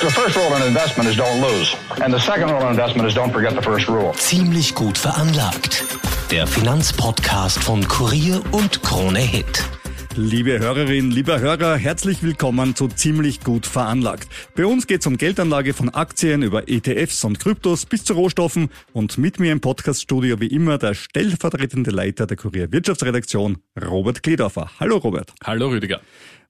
The first rule in investment is don't lose. And the second rule in investment is don't forget the first rule. Ziemlich gut veranlagt. Der Finanzpodcast von Kurier und Krone Hit. Liebe Hörerinnen, lieber Hörer, herzlich willkommen zu Ziemlich gut veranlagt. Bei uns geht es um Geldanlage von Aktien über ETFs und Kryptos bis zu Rohstoffen und mit mir im Podcaststudio wie immer der stellvertretende Leiter der Kurier Wirtschaftsredaktion, Robert Kledorfer. Hallo Robert. Hallo Rüdiger.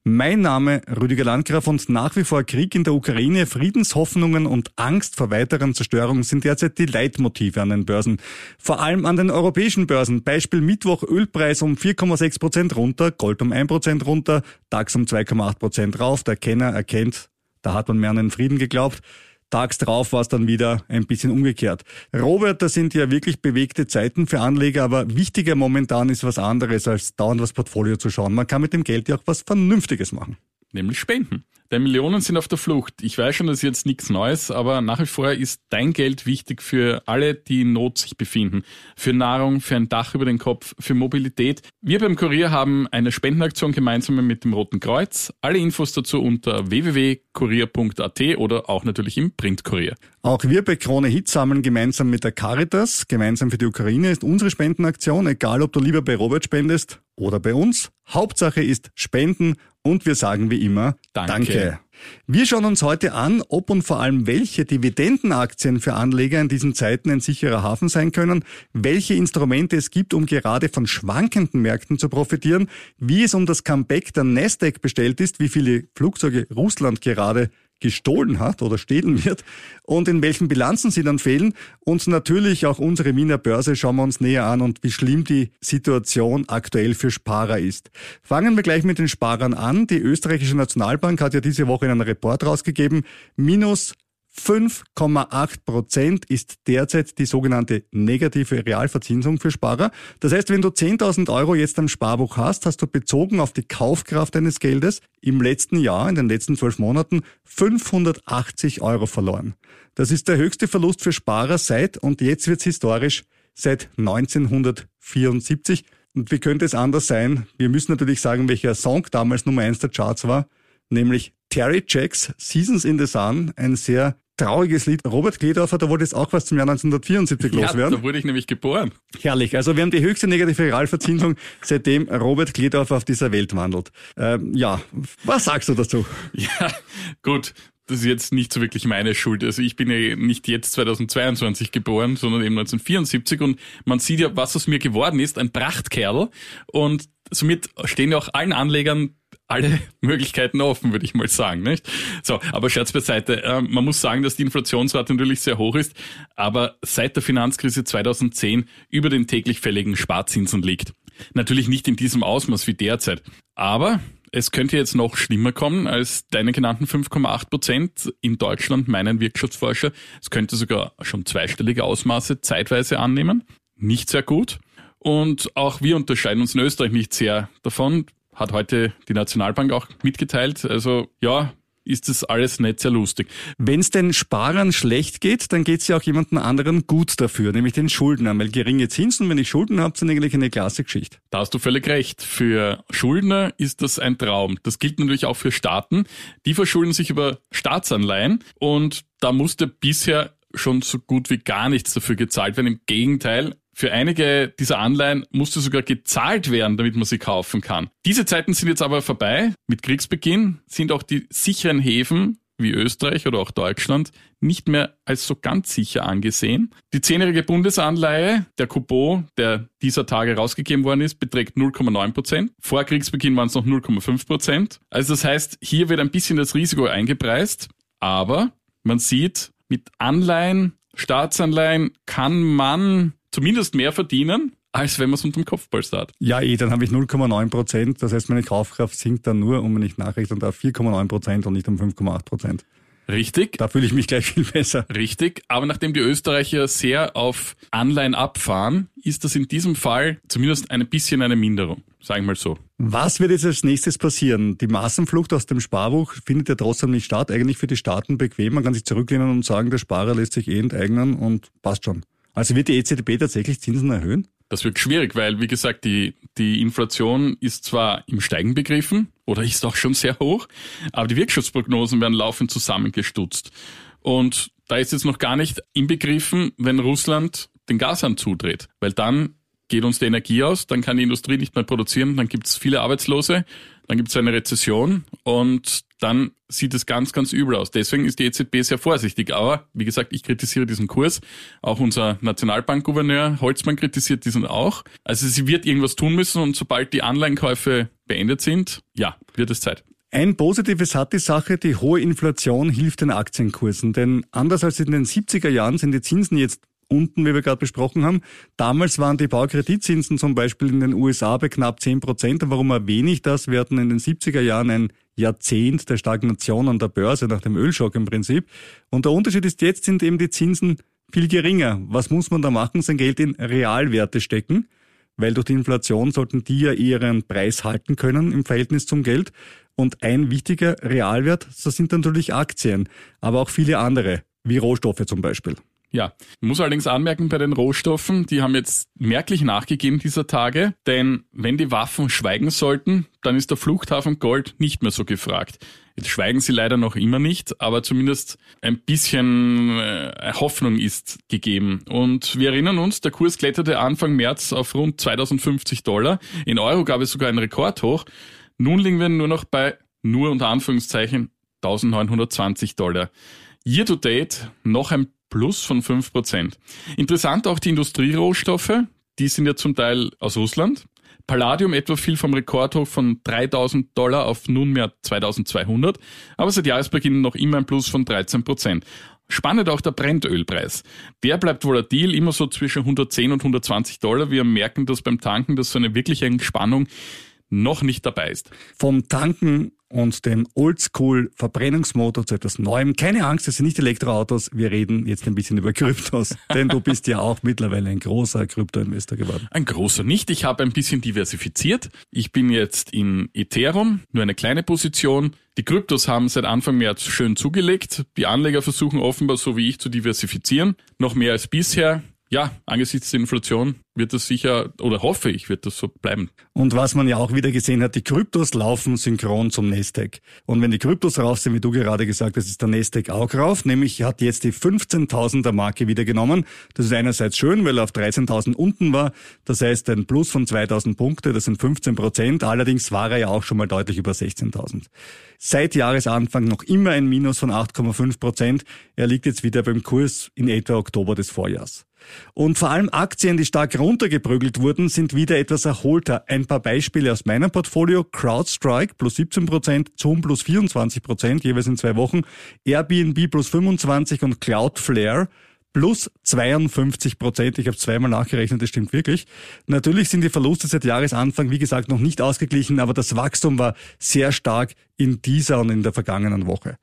Mein Name Rüdiger Landgraf und nach wie vor Krieg in der Ukraine, Friedenshoffnungen und Angst vor weiteren Zerstörungen sind derzeit die Leitmotive an den Börsen. Vor allem an den europäischen Börsen. Beispiel Mittwoch Ölpreis um 4,6 Prozent runter, Gold um 1 Prozent runter, DAX um 2,8 Prozent rauf. Der Kenner erkennt, da hat man mehr an den Frieden geglaubt. Tags drauf war es dann wieder ein bisschen umgekehrt. Robert, das sind ja wirklich bewegte Zeiten für Anleger, aber wichtiger momentan ist was anderes, als dauernd das Portfolio zu schauen. Man kann mit dem Geld ja auch was Vernünftiges machen. Nämlich spenden. Denn Millionen sind auf der Flucht. Ich weiß schon, das ist jetzt nichts Neues, aber nach wie vor ist dein Geld wichtig für alle, die in Not sich befinden. Für Nahrung, für ein Dach über den Kopf, für Mobilität. Wir beim Kurier haben eine Spendenaktion gemeinsam mit dem Roten Kreuz. Alle Infos dazu unter www.kurier.at oder auch natürlich im Printkurier. Auch wir bei Krone Hit sammeln gemeinsam mit der Caritas, gemeinsam für die Ukraine ist unsere Spendenaktion, egal ob du lieber bei Robert spendest oder bei uns. Hauptsache ist Spenden und wir sagen wie immer Danke. Danke. Wir schauen uns heute an, ob und vor allem welche Dividendenaktien für Anleger in diesen Zeiten ein sicherer Hafen sein können, welche Instrumente es gibt, um gerade von schwankenden Märkten zu profitieren, wie es um das Comeback der Nasdaq bestellt ist, wie viele Flugzeuge Russland gerade gestohlen hat oder stehlen wird und in welchen Bilanzen sie dann fehlen. Und natürlich auch unsere Wiener Börse schauen wir uns näher an und wie schlimm die Situation aktuell für Sparer ist. Fangen wir gleich mit den Sparern an. Die österreichische Nationalbank hat ja diese Woche einen Report rausgegeben. Minus 5,8 Prozent ist derzeit die sogenannte negative Realverzinsung für Sparer. Das heißt, wenn du 10.000 Euro jetzt am Sparbuch hast, hast du bezogen auf die Kaufkraft deines Geldes im letzten Jahr, in den letzten zwölf Monaten, 580 Euro verloren. Das ist der höchste Verlust für Sparer seit, und jetzt wird's historisch, seit 1974. Und wie könnte es anders sein? Wir müssen natürlich sagen, welcher Song damals Nummer eins der Charts war, nämlich Terry Jacks Seasons in the Sun, ein sehr trauriges Lied. Robert Kledorfer, da wollte jetzt auch was zum Jahr 1974 Ja, loswerden. da wurde ich nämlich geboren. Herrlich. Also wir haben die höchste negative Realverzinsung, seitdem Robert Kledorfer auf dieser Welt wandelt. Ähm, ja, was sagst du dazu? Ja, gut. Das ist jetzt nicht so wirklich meine Schuld. Also ich bin ja nicht jetzt 2022 geboren, sondern eben 1974 und man sieht ja, was aus mir geworden ist, ein Prachtkerl und somit stehen ja auch allen Anlegern alle Möglichkeiten offen, würde ich mal sagen, nicht? So, aber Scherz beiseite. Ähm, man muss sagen, dass die Inflationsrate natürlich sehr hoch ist, aber seit der Finanzkrise 2010 über den täglich fälligen Sparzinsen liegt. Natürlich nicht in diesem Ausmaß wie derzeit, aber es könnte jetzt noch schlimmer kommen als deine genannten 5,8 Prozent in Deutschland, meinen Wirtschaftsforscher. Es könnte sogar schon zweistellige Ausmaße zeitweise annehmen. Nicht sehr gut. Und auch wir unterscheiden uns in Österreich nicht sehr davon. Hat heute die Nationalbank auch mitgeteilt. Also ja, ist das alles nicht sehr lustig. Wenn es den Sparern schlecht geht, dann geht es ja auch jemandem anderen gut dafür, nämlich den Schuldnern. Weil geringe Zinsen, wenn ich Schulden habe, sind eigentlich eine klasse Geschichte. Da hast du völlig recht. Für Schuldner ist das ein Traum. Das gilt natürlich auch für Staaten. Die verschulden sich über Staatsanleihen und da musste bisher schon so gut wie gar nichts dafür gezahlt werden. Im Gegenteil, für einige dieser Anleihen musste sogar gezahlt werden, damit man sie kaufen kann. Diese Zeiten sind jetzt aber vorbei. Mit Kriegsbeginn sind auch die sicheren Häfen wie Österreich oder auch Deutschland nicht mehr als so ganz sicher angesehen. Die zehnjährige Bundesanleihe, der Coupon, der dieser Tage rausgegeben worden ist, beträgt 0,9 Prozent. Vor Kriegsbeginn waren es noch 0,5 Prozent. Also das heißt, hier wird ein bisschen das Risiko eingepreist, aber man sieht, mit Anleihen, Staatsanleihen kann man zumindest mehr verdienen, als wenn man es unterm Kopfpolster hat. Ja, eh, dann habe ich 0,9 Prozent. Das heißt, meine Kaufkraft sinkt dann nur, um wenn ich nachrechnen darf, 4,9 Prozent und nicht um 5,8 Prozent. Richtig. Da fühle ich mich gleich viel besser. Richtig. Aber nachdem die Österreicher sehr auf Anleihen abfahren, ist das in diesem Fall zumindest ein bisschen eine Minderung. Sagen wir mal so. Was wird jetzt als nächstes passieren? Die Massenflucht aus dem Sparbuch findet ja trotzdem nicht statt. Eigentlich für die Staaten bequem. Man kann sich zurücklehnen und sagen, der Sparer lässt sich eh enteignen und passt schon. Also wird die EZB tatsächlich Zinsen erhöhen? Das wird schwierig, weil, wie gesagt, die, die Inflation ist zwar im Steigen begriffen oder ist auch schon sehr hoch, aber die Wirtschaftsprognosen werden laufend zusammengestutzt. Und da ist jetzt noch gar nicht inbegriffen, wenn Russland den Gashahn zudreht, weil dann geht uns die Energie aus, dann kann die Industrie nicht mehr produzieren, dann gibt es viele Arbeitslose, dann gibt es eine Rezession und dann sieht es ganz, ganz übel aus. Deswegen ist die EZB sehr vorsichtig. Aber wie gesagt, ich kritisiere diesen Kurs. Auch unser Nationalbankgouverneur Holzmann kritisiert diesen auch. Also sie wird irgendwas tun müssen und sobald die Anleihenkäufe beendet sind, ja, wird es Zeit. Ein positives hat die Sache, die hohe Inflation hilft den Aktienkursen. Denn anders als in den 70er Jahren sind die Zinsen jetzt unten, wie wir gerade besprochen haben. Damals waren die Baukreditzinsen zum Beispiel in den USA bei knapp 10 Prozent. Warum erwähne ich das? Wir hatten in den 70er Jahren ein Jahrzehnt der Stagnation an der Börse nach dem Ölschock im Prinzip. Und der Unterschied ist, jetzt sind eben die Zinsen viel geringer. Was muss man da machen? Sein Geld in Realwerte stecken. Weil durch die Inflation sollten die ja ihren Preis halten können im Verhältnis zum Geld. Und ein wichtiger Realwert, das sind natürlich Aktien, aber auch viele andere, wie Rohstoffe zum Beispiel. Ja, muss allerdings anmerken bei den Rohstoffen, die haben jetzt merklich nachgegeben dieser Tage, denn wenn die Waffen schweigen sollten, dann ist der Fluchthafen Gold nicht mehr so gefragt. Jetzt schweigen sie leider noch immer nicht, aber zumindest ein bisschen äh, Hoffnung ist gegeben. Und wir erinnern uns, der Kurs kletterte Anfang März auf rund 2050 Dollar. In Euro gab es sogar einen Rekordhoch. Nun liegen wir nur noch bei nur unter Anführungszeichen 1920 Dollar. Year to date noch ein Plus von 5%. Interessant auch die Industrierohstoffe, die sind ja zum Teil aus Russland. Palladium etwa fiel vom Rekordhoch von 3000 Dollar auf nunmehr 2200, aber seit Jahresbeginn noch immer ein Plus von 13% Spannend auch der Brennölpreis. Der bleibt volatil, immer so zwischen 110 und 120 Dollar. Wir merken das beim Tanken, dass so eine wirkliche Entspannung noch nicht dabei ist. Vom Tanken und dem Oldschool-Verbrennungsmotor zu etwas Neuem. Keine Angst, es sind nicht Elektroautos. Wir reden jetzt ein bisschen über Kryptos, denn du bist ja auch mittlerweile ein großer Krypto-Investor geworden. Ein großer nicht. Ich habe ein bisschen diversifiziert. Ich bin jetzt in Ethereum, nur eine kleine Position. Die Kryptos haben seit Anfang März schön zugelegt. Die Anleger versuchen offenbar, so wie ich, zu diversifizieren. Noch mehr als bisher ja, angesichts der Inflation wird das sicher, oder hoffe ich, wird das so bleiben. Und was man ja auch wieder gesehen hat, die Kryptos laufen synchron zum Nasdaq. Und wenn die Kryptos rauf sind, wie du gerade gesagt hast, ist der Nasdaq auch rauf, nämlich hat jetzt die 15.000er Marke wieder genommen. Das ist einerseits schön, weil er auf 13.000 unten war. Das heißt, ein Plus von 2.000 Punkte, das sind 15 Prozent. Allerdings war er ja auch schon mal deutlich über 16.000. Seit Jahresanfang noch immer ein Minus von 8,5 Prozent. Er liegt jetzt wieder beim Kurs in etwa Oktober des Vorjahrs. Und vor allem Aktien, die stark runtergeprügelt wurden, sind wieder etwas erholter. Ein paar Beispiele aus meinem Portfolio. CrowdStrike plus 17 Prozent, Zoom plus 24 Prozent, jeweils in zwei Wochen, Airbnb plus 25 und Cloudflare plus 52 Prozent. Ich habe zweimal nachgerechnet, das stimmt wirklich. Natürlich sind die Verluste seit Jahresanfang, wie gesagt, noch nicht ausgeglichen, aber das Wachstum war sehr stark in dieser und in der vergangenen Woche.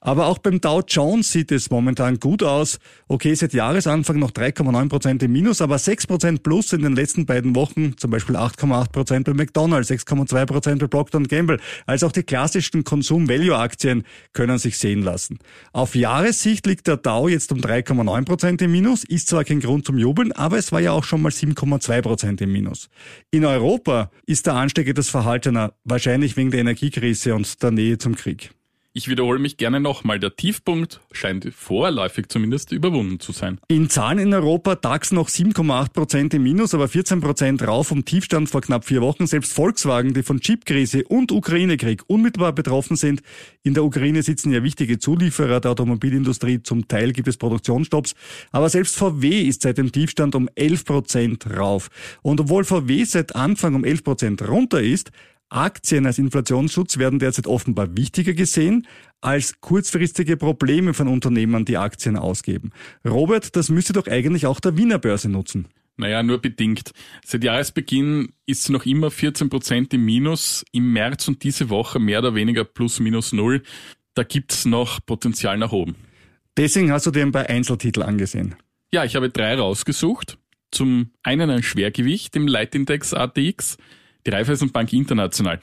Aber auch beim Dow Jones sieht es momentan gut aus. Okay, seit Jahresanfang noch 3,9 Prozent im Minus, aber 6 Prozent plus in den letzten beiden Wochen. Zum Beispiel 8,8 Prozent bei McDonald's, 6,2 Prozent bei Procter Gamble. Also auch die klassischen Konsum-Value-Aktien können sich sehen lassen. Auf Jahressicht liegt der Dow jetzt um 3,9 Prozent im Minus. Ist zwar kein Grund zum Jubeln, aber es war ja auch schon mal 7,2 Prozent im Minus. In Europa ist der Anstieg etwas verhaltener, wahrscheinlich wegen der Energiekrise und der Nähe zum Krieg. Ich wiederhole mich gerne nochmal. Der Tiefpunkt scheint vorläufig zumindest überwunden zu sein. In Zahlen in Europa DAX noch 7,8 Prozent im Minus, aber 14 Prozent rauf vom Tiefstand vor knapp vier Wochen. Selbst Volkswagen, die von Chipkrise und Ukraine-Krieg unmittelbar betroffen sind. In der Ukraine sitzen ja wichtige Zulieferer der Automobilindustrie. Zum Teil gibt es Produktionsstopps. Aber selbst VW ist seit dem Tiefstand um 11 Prozent rauf. Und obwohl VW seit Anfang um 11 Prozent runter ist, Aktien als Inflationsschutz werden derzeit offenbar wichtiger gesehen als kurzfristige Probleme von Unternehmern, die Aktien ausgeben. Robert, das müsste doch eigentlich auch der Wiener Börse nutzen. Naja, nur bedingt. Seit Jahresbeginn ist sie noch immer 14 Prozent im Minus. Im März und diese Woche mehr oder weniger plus minus null. da gibt's noch Potenzial nach oben. Deswegen hast du dir ein paar Einzeltitel angesehen. Ja, ich habe drei rausgesucht. Zum einen ein Schwergewicht im Leitindex ATX, die Raiffeisenbank International.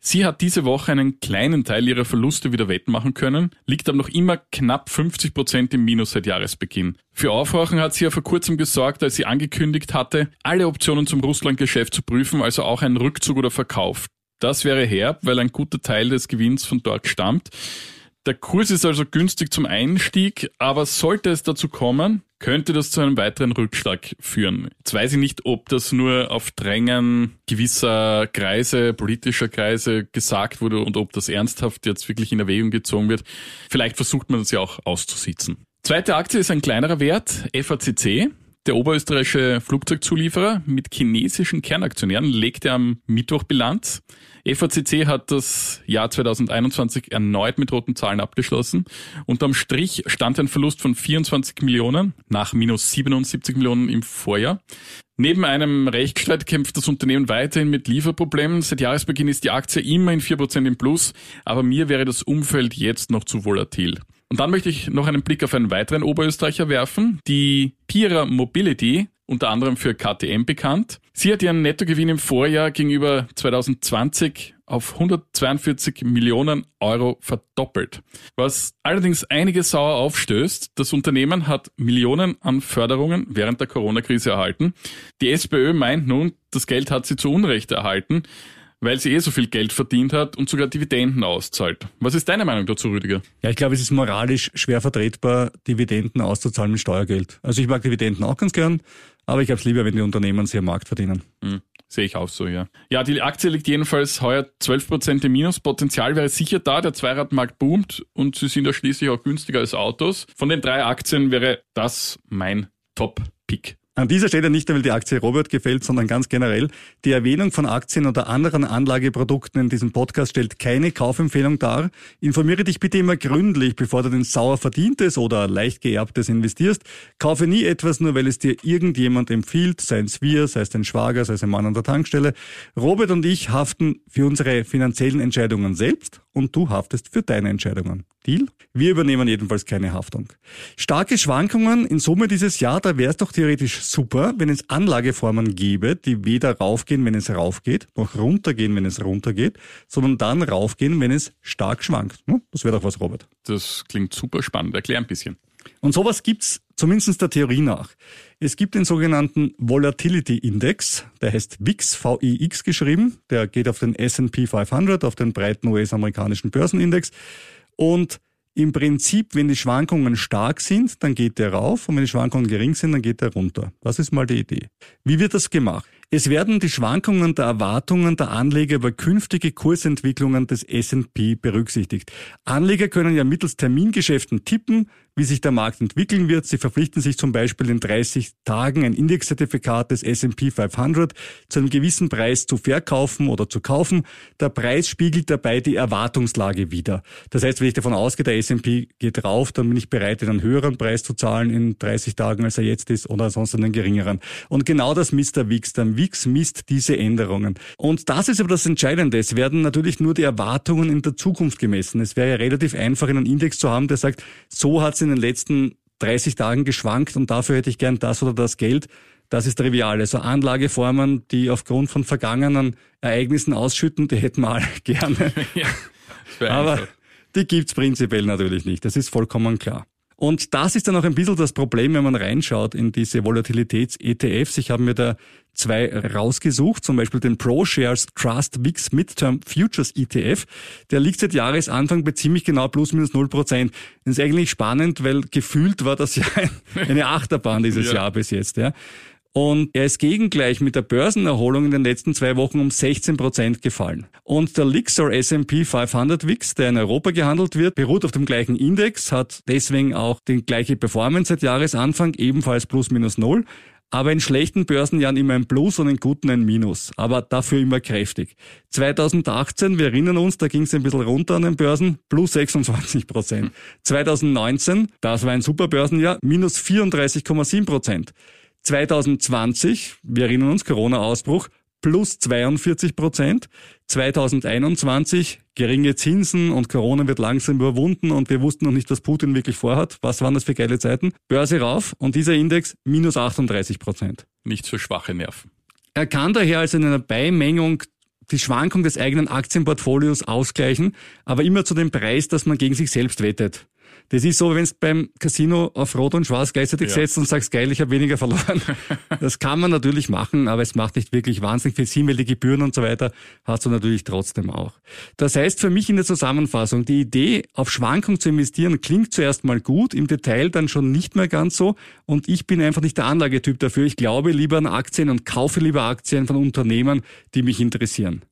Sie hat diese Woche einen kleinen Teil ihrer Verluste wieder wettmachen können, liegt aber noch immer knapp 50 Prozent im Minus seit Jahresbeginn. Für Aufwachen hat sie ja vor kurzem gesorgt, als sie angekündigt hatte, alle Optionen zum Russlandgeschäft zu prüfen, also auch einen Rückzug oder Verkauf. Das wäre herb, weil ein guter Teil des Gewinns von dort stammt. Der Kurs ist also günstig zum Einstieg, aber sollte es dazu kommen, könnte das zu einem weiteren Rückschlag führen. Jetzt weiß ich nicht, ob das nur auf Drängen gewisser Kreise, politischer Kreise gesagt wurde und ob das ernsthaft jetzt wirklich in Erwägung gezogen wird. Vielleicht versucht man das ja auch auszusitzen. Zweite Aktie ist ein kleinerer Wert, FACC. Der oberösterreichische Flugzeugzulieferer mit chinesischen Kernaktionären legte am Mittwoch Bilanz. FACC hat das Jahr 2021 erneut mit roten Zahlen abgeschlossen. Unterm Strich stand ein Verlust von 24 Millionen nach minus 77 Millionen im Vorjahr. Neben einem Rechtsstreit kämpft das Unternehmen weiterhin mit Lieferproblemen. Seit Jahresbeginn ist die Aktie immer in 4% im Plus, aber mir wäre das Umfeld jetzt noch zu volatil. Und dann möchte ich noch einen Blick auf einen weiteren Oberösterreicher werfen. Die Pira Mobility unter anderem für KTM bekannt. Sie hat ihren Nettogewinn im Vorjahr gegenüber 2020 auf 142 Millionen Euro verdoppelt. Was allerdings einige sauer aufstößt, das Unternehmen hat Millionen an Förderungen während der Corona-Krise erhalten. Die SPÖ meint nun, das Geld hat sie zu Unrecht erhalten, weil sie eh so viel Geld verdient hat und sogar Dividenden auszahlt. Was ist deine Meinung dazu, Rüdiger? Ja, ich glaube, es ist moralisch schwer vertretbar, Dividenden auszuzahlen mit Steuergeld. Also ich mag Dividenden auch ganz gern, aber ich habe es lieber, wenn die Unternehmen sie am Markt verdienen. Mhm. Sehe ich auch so, ja. Ja, die Aktie liegt jedenfalls heuer 12% im Minus. Potenzial wäre sicher da. Der Zweiradmarkt boomt und sie sind ja schließlich auch günstiger als Autos. Von den drei Aktien wäre das mein Top-Pick. An dieser Stelle nicht, weil die Aktie Robert gefällt, sondern ganz generell. Die Erwähnung von Aktien oder anderen Anlageprodukten in diesem Podcast stellt keine Kaufempfehlung dar. Informiere dich bitte immer gründlich, bevor du den sauer verdientes oder leicht geerbtes investierst. Kaufe nie etwas nur, weil es dir irgendjemand empfiehlt, sei es wir, sei es dein Schwager, sei es ein Mann an der Tankstelle. Robert und ich haften für unsere finanziellen Entscheidungen selbst und du haftest für deine Entscheidungen. Deal? Wir übernehmen jedenfalls keine Haftung. Starke Schwankungen in Summe dieses Jahr, da wäre es doch theoretisch super, wenn es Anlageformen gäbe, die weder raufgehen, wenn es raufgeht, noch runtergehen, wenn es runtergeht, sondern dann raufgehen, wenn es stark schwankt. Hm? Das wäre doch was, Robert. Das klingt super spannend. Erklär ein bisschen. Und sowas gibt's zumindest der Theorie nach. Es gibt den sogenannten Volatility Index, der heißt VIX, VIX geschrieben, der geht auf den S&P 500, auf den breiten US-amerikanischen Börsenindex und im Prinzip, wenn die Schwankungen stark sind, dann geht der rauf und wenn die Schwankungen gering sind, dann geht der runter. Das ist mal die Idee. Wie wird das gemacht? Es werden die Schwankungen der Erwartungen der Anleger über künftige Kursentwicklungen des S&P berücksichtigt. Anleger können ja mittels Termingeschäften tippen, wie sich der Markt entwickeln wird. Sie verpflichten sich zum Beispiel in 30 Tagen ein Indexzertifikat des S&P 500 zu einem gewissen Preis zu verkaufen oder zu kaufen. Der Preis spiegelt dabei die Erwartungslage wider. Das heißt, wenn ich davon ausgehe, der S&P geht rauf, dann bin ich bereit, einen höheren Preis zu zahlen in 30 Tagen, als er jetzt ist, oder sonst einen geringeren. Und genau das misst der WIX. Der WIX misst diese Änderungen. Und das ist aber das Entscheidende. Es werden natürlich nur die Erwartungen in der Zukunft gemessen. Es wäre ja relativ einfach, einen Index zu haben, der sagt, so hat es in den letzten 30 Tagen geschwankt und dafür hätte ich gern das oder das Geld. Das ist trivial. Also Anlageformen, die aufgrund von vergangenen Ereignissen ausschütten, die hätten wir alle gerne. Ja, Aber die gibt's prinzipiell natürlich nicht. Das ist vollkommen klar. Und das ist dann auch ein bisschen das Problem, wenn man reinschaut in diese Volatilitäts-ETFs. Ich habe mir da zwei rausgesucht, zum Beispiel den ProShares Trust VIX Midterm Futures ETF. Der liegt seit Jahresanfang bei ziemlich genau plus minus null Prozent. Das ist eigentlich spannend, weil gefühlt war das ja eine Achterbahn dieses ja. Jahr bis jetzt. Ja. Und er ist gegengleich mit der Börsenerholung in den letzten zwei Wochen um 16 Prozent gefallen. Und der Lixor S&P 500 WIX, der in Europa gehandelt wird, beruht auf dem gleichen Index, hat deswegen auch die gleiche Performance seit Jahresanfang, ebenfalls plus minus null. Aber in schlechten Börsenjahren immer ein Plus und in guten ein Minus. Aber dafür immer kräftig. 2018, wir erinnern uns, da ging es ein bisschen runter an den Börsen, plus 26 Prozent. 2019, das war ein super Börsenjahr, minus 34,7 Prozent. 2020, wir erinnern uns, Corona-Ausbruch, plus 42 Prozent. 2021 geringe Zinsen und Corona wird langsam überwunden und wir wussten noch nicht, was Putin wirklich vorhat. Was waren das für geile Zeiten? Börse rauf und dieser Index minus 38 Prozent. Nichts für schwache Nerven. Er kann daher also in einer Beimengung die Schwankung des eigenen Aktienportfolios ausgleichen, aber immer zu dem Preis, dass man gegen sich selbst wettet. Das ist so, wenn du beim Casino auf Rot und Schwarz gleichzeitig ja. setzt und sagst, geil, ich habe weniger verloren. Das kann man natürlich machen, aber es macht nicht wirklich wahnsinnig viel Sinn, weil die Gebühren und so weiter hast du natürlich trotzdem auch. Das heißt für mich in der Zusammenfassung, die Idee, auf Schwankung zu investieren, klingt zuerst mal gut, im Detail dann schon nicht mehr ganz so und ich bin einfach nicht der Anlagetyp dafür. Ich glaube lieber an Aktien und kaufe lieber Aktien von Unternehmen, die mich interessieren.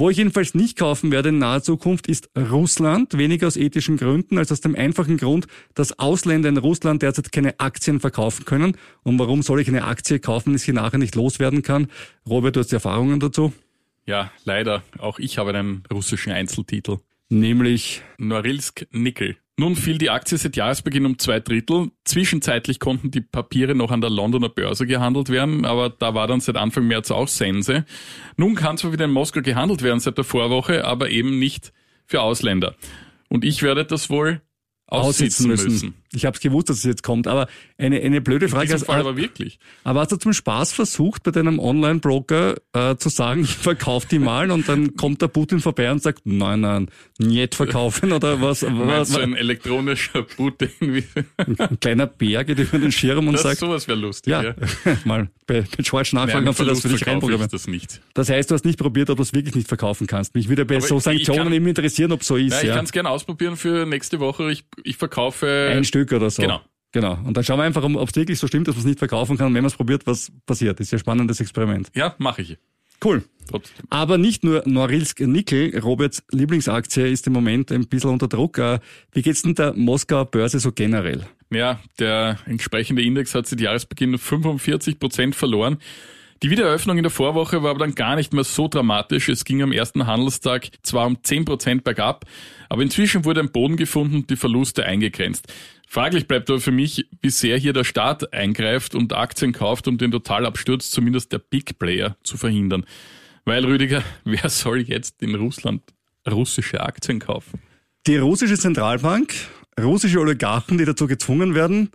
Wo ich jedenfalls nicht kaufen werde in naher Zukunft ist Russland, weniger aus ethischen Gründen als aus dem einfachen Grund, dass Ausländer in Russland derzeit keine Aktien verkaufen können. Und warum soll ich eine Aktie kaufen, wenn ich sie nachher nicht loswerden kann? Robert, du hast Erfahrungen dazu? Ja, leider. Auch ich habe einen russischen Einzeltitel. Nämlich Norilsk Nickel. Nun fiel die Aktie seit Jahresbeginn um zwei Drittel. Zwischenzeitlich konnten die Papiere noch an der Londoner Börse gehandelt werden, aber da war dann seit Anfang März auch Sense. Nun kann zwar wieder in Moskau gehandelt werden seit der Vorwoche, aber eben nicht für Ausländer. Und ich werde das wohl aussitzen müssen. müssen. Ich habe es gewusst, dass es jetzt kommt, aber eine, eine blöde Frage. In diesem Fall aber wirklich. Aber hast du zum Spaß versucht, bei deinem Online-Broker äh, zu sagen, ich verkaufe die mal und dann kommt der Putin vorbei und sagt, nein, nein, nicht verkaufen oder was? was so ein elektronischer Putin. ein kleiner Bär geht über den Schirm und das, sagt... sowas wäre lustig, ja. ja. mal bei, bei George nachfragen, ob du das für dich reinprogrammieren. das nicht. Das heißt, du hast nicht probiert, ob du es wirklich nicht verkaufen kannst. Mich würde bei aber so Sanktionen kann, eben interessieren, ob so ist. Ja, ich ja. kann es gerne ausprobieren für nächste Woche. Ich, ich verkaufe... Ein Stück oder so. Genau. Genau. Und dann schauen wir einfach, ob es wirklich so stimmt, dass man es nicht verkaufen kann. Und wenn man es probiert, was passiert. Ist ja ein spannendes Experiment. Ja, mache ich. Cool. Trotzdem. Aber nicht nur Norilsk Nickel, Roberts Lieblingsaktie ist im Moment ein bisschen unter Druck. Äh, wie geht's denn der Moskauer Börse so generell? Ja, der entsprechende Index hat seit Jahresbeginn 45 Prozent verloren. Die Wiedereröffnung in der Vorwoche war aber dann gar nicht mehr so dramatisch. Es ging am ersten Handelstag zwar um 10 Prozent bergab, aber inzwischen wurde ein Boden gefunden und die Verluste eingegrenzt. Fraglich bleibt aber für mich, wie sehr hier der Staat eingreift und Aktien kauft, um den Totalabsturz zumindest der Big Player zu verhindern. Weil, Rüdiger, wer soll jetzt in Russland russische Aktien kaufen? Die russische Zentralbank, russische Oligarchen, die dazu gezwungen werden,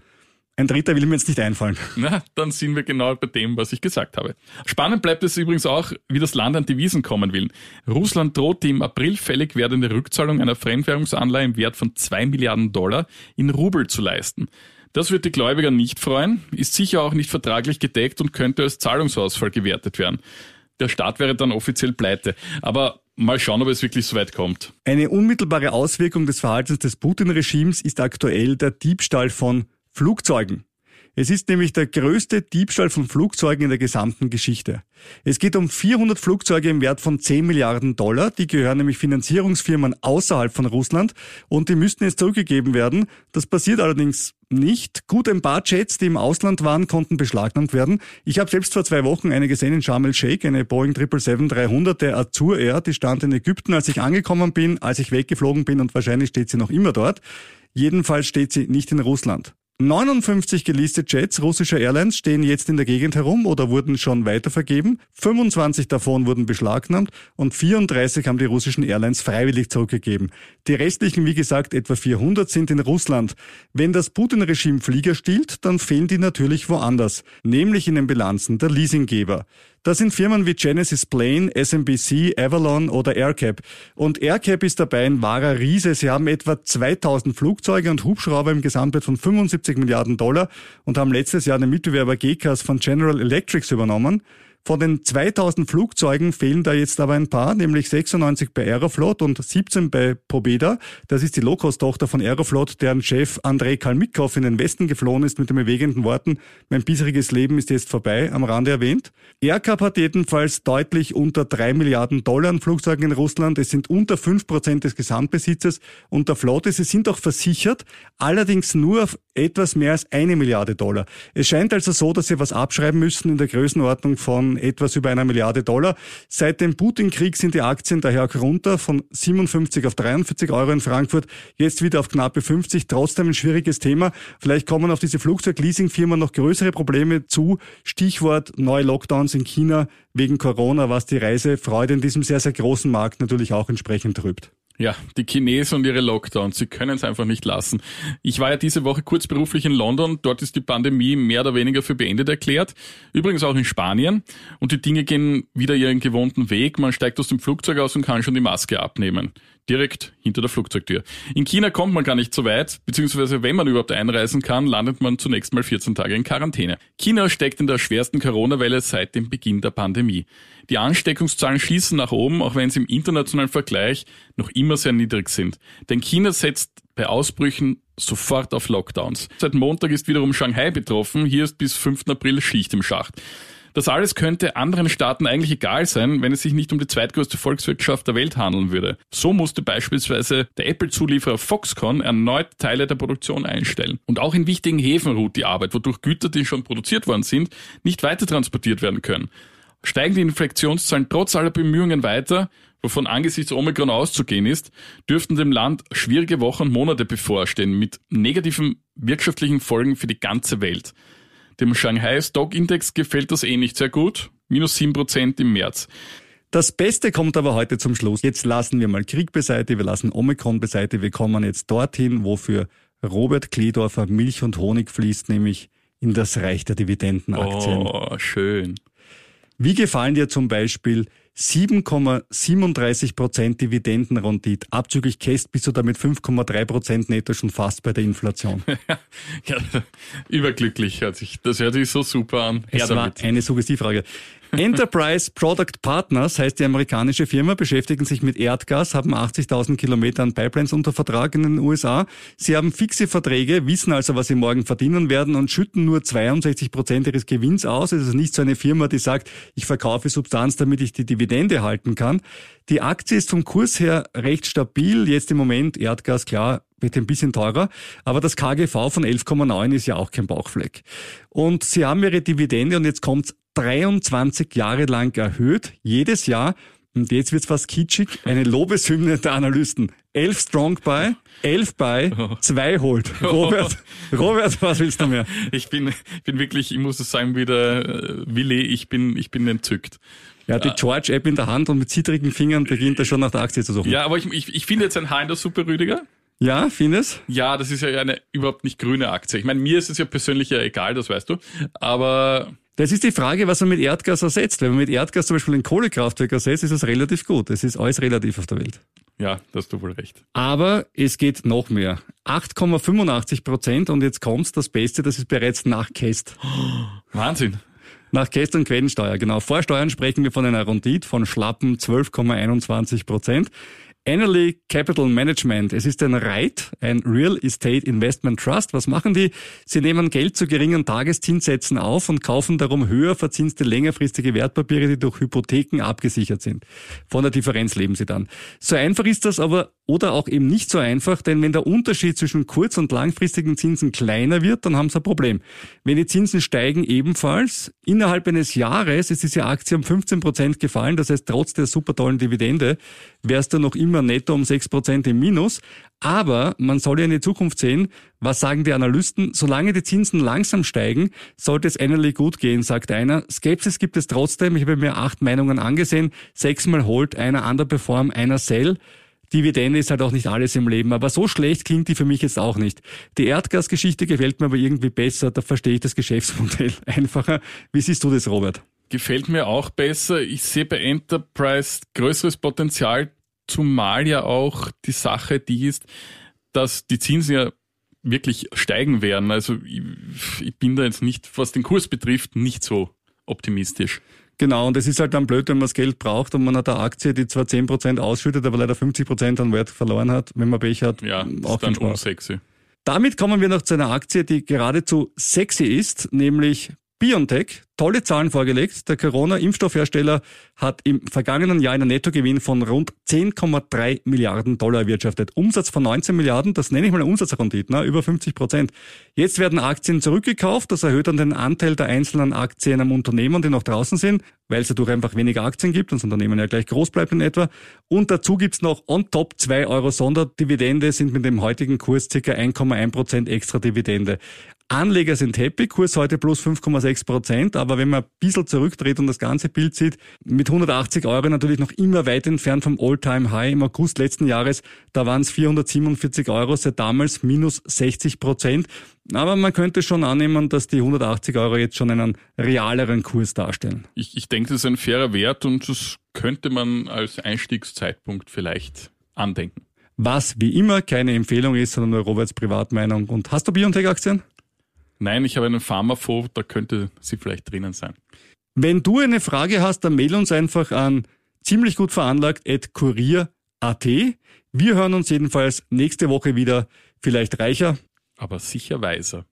ein dritter will mir jetzt nicht einfallen. Na, dann sind wir genau bei dem, was ich gesagt habe. Spannend bleibt es übrigens auch, wie das Land an Devisen kommen will. Russland droht die im April fällig werdende Rückzahlung einer Fremdwährungsanleihe im Wert von zwei Milliarden Dollar in Rubel zu leisten. Das wird die Gläubiger nicht freuen, ist sicher auch nicht vertraglich gedeckt und könnte als Zahlungsausfall gewertet werden. Der Staat wäre dann offiziell pleite. Aber mal schauen, ob es wirklich so weit kommt. Eine unmittelbare Auswirkung des Verhaltens des Putin-Regimes ist aktuell der Diebstahl von Flugzeugen. Es ist nämlich der größte Diebstahl von Flugzeugen in der gesamten Geschichte. Es geht um 400 Flugzeuge im Wert von 10 Milliarden Dollar. Die gehören nämlich Finanzierungsfirmen außerhalb von Russland und die müssten jetzt zurückgegeben werden. Das passiert allerdings nicht. Gut, ein paar Jets, die im Ausland waren, konnten beschlagnahmt werden. Ich habe selbst vor zwei Wochen eine gesehen in Sharm el-Sheikh, eine Boeing 777-300 der Azur Air. Die stand in Ägypten, als ich angekommen bin, als ich weggeflogen bin und wahrscheinlich steht sie noch immer dort. Jedenfalls steht sie nicht in Russland. 59 geleaste Jets russischer Airlines stehen jetzt in der Gegend herum oder wurden schon weitervergeben. 25 davon wurden beschlagnahmt und 34 haben die russischen Airlines freiwillig zurückgegeben. Die restlichen, wie gesagt, etwa 400 sind in Russland. Wenn das Putin-Regime Flieger stiehlt, dann fehlen die natürlich woanders, nämlich in den Bilanzen der Leasinggeber. Das sind Firmen wie Genesis Plane, SMBC, Avalon oder AirCap. Und AirCap ist dabei ein wahrer Riese. Sie haben etwa 2000 Flugzeuge und Hubschrauber im Gesamtwert von 75 Milliarden Dollar und haben letztes Jahr den Mitbewerber GECAS von General Electrics übernommen. Von den 2000 Flugzeugen fehlen da jetzt aber ein paar, nämlich 96 bei Aeroflot und 17 bei Pobeda. Das ist die Low-Cost-Tochter von Aeroflot, deren Chef Andrei Kalmikow in den Westen geflohen ist mit den bewegenden Worten, mein bisheriges Leben ist jetzt vorbei, am Rande erwähnt. AirCap hat jedenfalls deutlich unter 3 Milliarden Dollar an Flugzeugen in Russland. Es sind unter 5 Prozent des Gesamtbesitzes und der Flotte. Sie sind auch versichert, allerdings nur auf etwas mehr als eine Milliarde Dollar. Es scheint also so, dass sie was abschreiben müssen in der Größenordnung von etwas über einer Milliarde Dollar. Seit dem Putin-Krieg sind die Aktien daher auch runter von 57 auf 43 Euro in Frankfurt, jetzt wieder auf knappe 50. Trotzdem ein schwieriges Thema. Vielleicht kommen auf diese Flugzeugleasingfirmen noch größere Probleme zu. Stichwort neue Lockdowns in China wegen Corona, was die Reisefreude in diesem sehr, sehr großen Markt natürlich auch entsprechend trübt. Ja, die Chinesen und ihre Lockdowns, sie können es einfach nicht lassen. Ich war ja diese Woche kurz beruflich in London, dort ist die Pandemie mehr oder weniger für beendet erklärt. Übrigens auch in Spanien. Und die Dinge gehen wieder ihren gewohnten Weg. Man steigt aus dem Flugzeug aus und kann schon die Maske abnehmen direkt hinter der Flugzeugtür. In China kommt man gar nicht so weit, beziehungsweise wenn man überhaupt einreisen kann, landet man zunächst mal 14 Tage in Quarantäne. China steckt in der schwersten Corona-Welle seit dem Beginn der Pandemie. Die Ansteckungszahlen schießen nach oben, auch wenn sie im internationalen Vergleich noch immer sehr niedrig sind. Denn China setzt bei Ausbrüchen sofort auf Lockdowns. Seit Montag ist wiederum Shanghai betroffen. Hier ist bis 5. April Schicht im Schacht. Das alles könnte anderen Staaten eigentlich egal sein, wenn es sich nicht um die zweitgrößte Volkswirtschaft der Welt handeln würde. So musste beispielsweise der Apple-Zulieferer Foxconn erneut Teile der Produktion einstellen. Und auch in wichtigen Häfen ruht die Arbeit, wodurch Güter, die schon produziert worden sind, nicht weiter transportiert werden können. Steigen die Infektionszahlen trotz aller Bemühungen weiter, wovon angesichts Omikron auszugehen ist, dürften dem Land schwierige Wochen und Monate bevorstehen mit negativen wirtschaftlichen Folgen für die ganze Welt. Dem Shanghai Stock Index gefällt das eh nicht sehr gut. Minus 7% im März. Das Beste kommt aber heute zum Schluss. Jetzt lassen wir mal Krieg beiseite, wir lassen Omikron beiseite. Wir kommen jetzt dorthin, wo für Robert Kledorfer Milch und Honig fließt, nämlich in das Reich der Dividendenaktien. Oh, schön. Wie gefallen dir zum Beispiel 7,37 Prozent Dividendenrendite. Abzüglich Käst bist du damit 5,3 Prozent netto schon fast bei der Inflation. ja, überglücklich hört sich. Das hört sich so super an. Her es damit. war eine Suggestivfrage. Enterprise Product Partners heißt die amerikanische Firma, beschäftigen sich mit Erdgas, haben 80.000 Kilometer an Pipelines unter Vertrag in den USA. Sie haben fixe Verträge, wissen also, was sie morgen verdienen werden und schütten nur 62 Prozent ihres Gewinns aus. Es ist nicht so eine Firma, die sagt, ich verkaufe Substanz, damit ich die Dividende halten kann. Die Aktie ist vom Kurs her recht stabil. Jetzt im Moment Erdgas, klar, wird ein bisschen teurer, aber das KGV von 11,9 ist ja auch kein Bauchfleck. Und sie haben ihre Dividende und jetzt kommt's 23 Jahre lang erhöht, jedes Jahr. Und jetzt wird's fast kitschig, eine Lobeshymne der Analysten. Elf Strong bei, elf bei, zwei holt. Robert, Robert, was willst du mehr? Ich bin, bin wirklich, ich muss es sagen, wieder äh, Willi, ich bin, ich bin entzückt. Ja, die George-App in der Hand und mit zittrigen Fingern beginnt er schon nach der Aktie zu suchen. Ja, aber ich, ich, ich finde jetzt ein Haar in der Suppe, Rüdiger. Ja, findest? Ja, das ist ja eine überhaupt nicht grüne Aktie. Ich meine, mir ist es ja persönlich ja egal, das weißt du. Aber das ist die Frage, was man mit Erdgas ersetzt. Wenn man mit Erdgas zum Beispiel ein Kohlekraftwerk ersetzt, ist das relativ gut. Es ist alles relativ auf der Welt. Ja, da hast du wohl recht. Aber es geht noch mehr. 8,85 Prozent und jetzt kommt's, das Beste, das ist bereits nach Käst. Wahnsinn. Nach Käst und Quellensteuer, genau. Vor Steuern sprechen wir von einer Rendite von schlappen 12,21 Prozent. Annaly Capital Management. Es ist ein REIT, ein Real Estate Investment Trust. Was machen die? Sie nehmen Geld zu geringen Tageszinssätzen auf und kaufen darum höher verzinste längerfristige Wertpapiere, die durch Hypotheken abgesichert sind. Von der Differenz leben sie dann. So einfach ist das aber oder auch eben nicht so einfach, denn wenn der Unterschied zwischen kurz- und langfristigen Zinsen kleiner wird, dann haben sie ein Problem. Wenn die Zinsen steigen ebenfalls, innerhalb eines Jahres ist diese Aktie um 15 Prozent gefallen, das heißt trotz der super tollen Dividende wärst du noch immer netto um 6 Prozent im Minus. Aber man soll ja in die Zukunft sehen, was sagen die Analysten? Solange die Zinsen langsam steigen, sollte es Annaly gut gehen, sagt einer. Skepsis gibt es trotzdem. Ich habe mir acht Meinungen angesehen. Sechsmal holt, einer underperform, einer sell. Dividende ist halt auch nicht alles im Leben, aber so schlecht klingt die für mich jetzt auch nicht. Die Erdgasgeschichte gefällt mir aber irgendwie besser, da verstehe ich das Geschäftsmodell einfacher. Wie siehst du das, Robert? Gefällt mir auch besser. Ich sehe bei Enterprise größeres Potenzial, zumal ja auch die Sache die ist, dass die Zinsen ja wirklich steigen werden. Also ich, ich bin da jetzt nicht, was den Kurs betrifft, nicht so optimistisch. Genau, und es ist halt dann blöd, wenn man das Geld braucht und man hat eine Aktie, die zwar 10% ausschüttet, aber leider 50% an Wert verloren hat, wenn man Pech hat. Ja, auch ist dann unsexy. Damit kommen wir noch zu einer Aktie, die geradezu sexy ist, nämlich BioNTech, tolle Zahlen vorgelegt. Der Corona-Impfstoffhersteller hat im vergangenen Jahr einen Nettogewinn von rund 10,3 Milliarden Dollar erwirtschaftet. Umsatz von 19 Milliarden, das nenne ich mal Umsatzrendite, ne? über 50 Prozent. Jetzt werden Aktien zurückgekauft, das erhöht dann den Anteil der einzelnen Aktien am Unternehmen, die noch draußen sind, weil es dadurch einfach weniger Aktien gibt und das Unternehmen ja gleich groß bleibt in etwa. Und dazu gibt's noch on top 2 Euro Sonderdividende, sind mit dem heutigen Kurs ca. 1,1 Prozent extra Dividende. Anleger sind happy, Kurs heute plus 5,6 Prozent, aber wenn man ein bisschen zurückdreht und das ganze Bild sieht, mit 180 Euro natürlich noch immer weit entfernt vom All-Time-High im August letzten Jahres, da waren es 447 Euro, seit damals minus 60 Prozent. Aber man könnte schon annehmen, dass die 180 Euro jetzt schon einen realeren Kurs darstellen. Ich, ich denke, das ist ein fairer Wert und das könnte man als Einstiegszeitpunkt vielleicht andenken. Was wie immer keine Empfehlung ist, sondern nur Roberts Privatmeinung. Und hast du Biontech-Aktien? Nein, ich habe einen Pharmafonds, da könnte sie vielleicht drinnen sein. Wenn du eine Frage hast, dann mail uns einfach an ziemlich gut veranlagt at kurier.at. Wir hören uns jedenfalls nächste Woche wieder, vielleicht reicher. Aber sicher weiser.